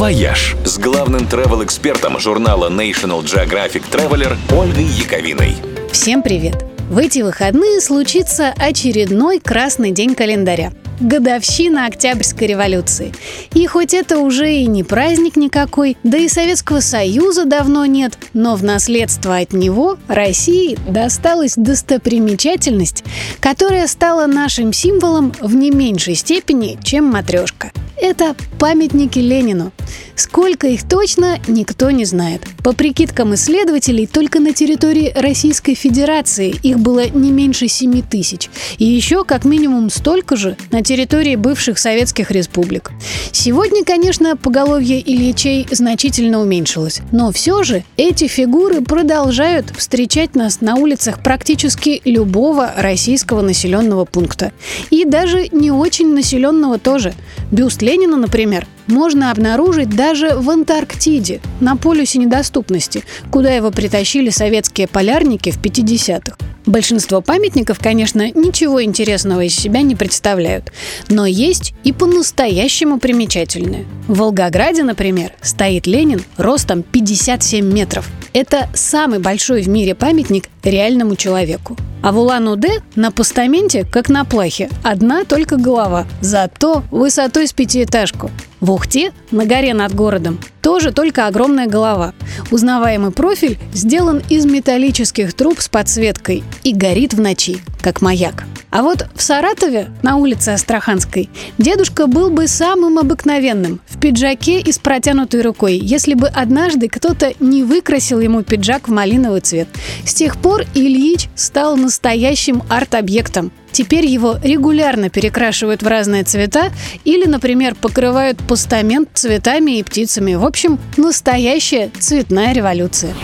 «Вояж» с главным travel-экспертом журнала National Geographic Traveler Ольгой Яковиной. Всем привет! В эти выходные случится очередной красный день календаря годовщина Октябрьской революции. И хоть это уже и не праздник никакой, да и Советского Союза давно нет, но в наследство от него России досталась достопримечательность, которая стала нашим символом в не меньшей степени, чем матрешка. Это памятники Ленину. Сколько их точно, никто не знает. По прикидкам исследователей, только на территории Российской Федерации их было не меньше 7 тысяч. И еще как минимум столько же на территории бывших советских республик. Сегодня, конечно, поголовье Ильичей значительно уменьшилось. Но все же эти фигуры продолжают встречать нас на улицах практически любого российского населенного пункта. И даже не очень населенного тоже. Бюст Ленина, например, можно обнаружить даже в Антарктиде, на полюсе недоступности, куда его притащили советские полярники в 50-х. Большинство памятников, конечно, ничего интересного из себя не представляют, но есть и по-настоящему примечательные. В Волгограде, например, стоит Ленин ростом 57 метров. Это самый большой в мире памятник реальному человеку. А в Улан-Удэ на постаменте, как на плахе, одна только голова, зато высотой с пятиэтажку. В Ухте, на горе над городом, тоже только огромная голова. Узнаваемый профиль сделан из металлических труб с подсветкой и горит в ночи, как маяк. А вот в Саратове, на улице Астраханской, дедушка был бы самым обыкновенным, в пиджаке и с протянутой рукой, если бы однажды кто-то не выкрасил ему пиджак в малиновый цвет. С тех пор Ильич стал настоящим арт-объектом. Теперь его регулярно перекрашивают в разные цвета или, например, покрывают постамент цветами и птицами. В общем, настоящая цветная революция.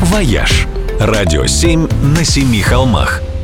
«Вояж» – радио 7 на семи холмах –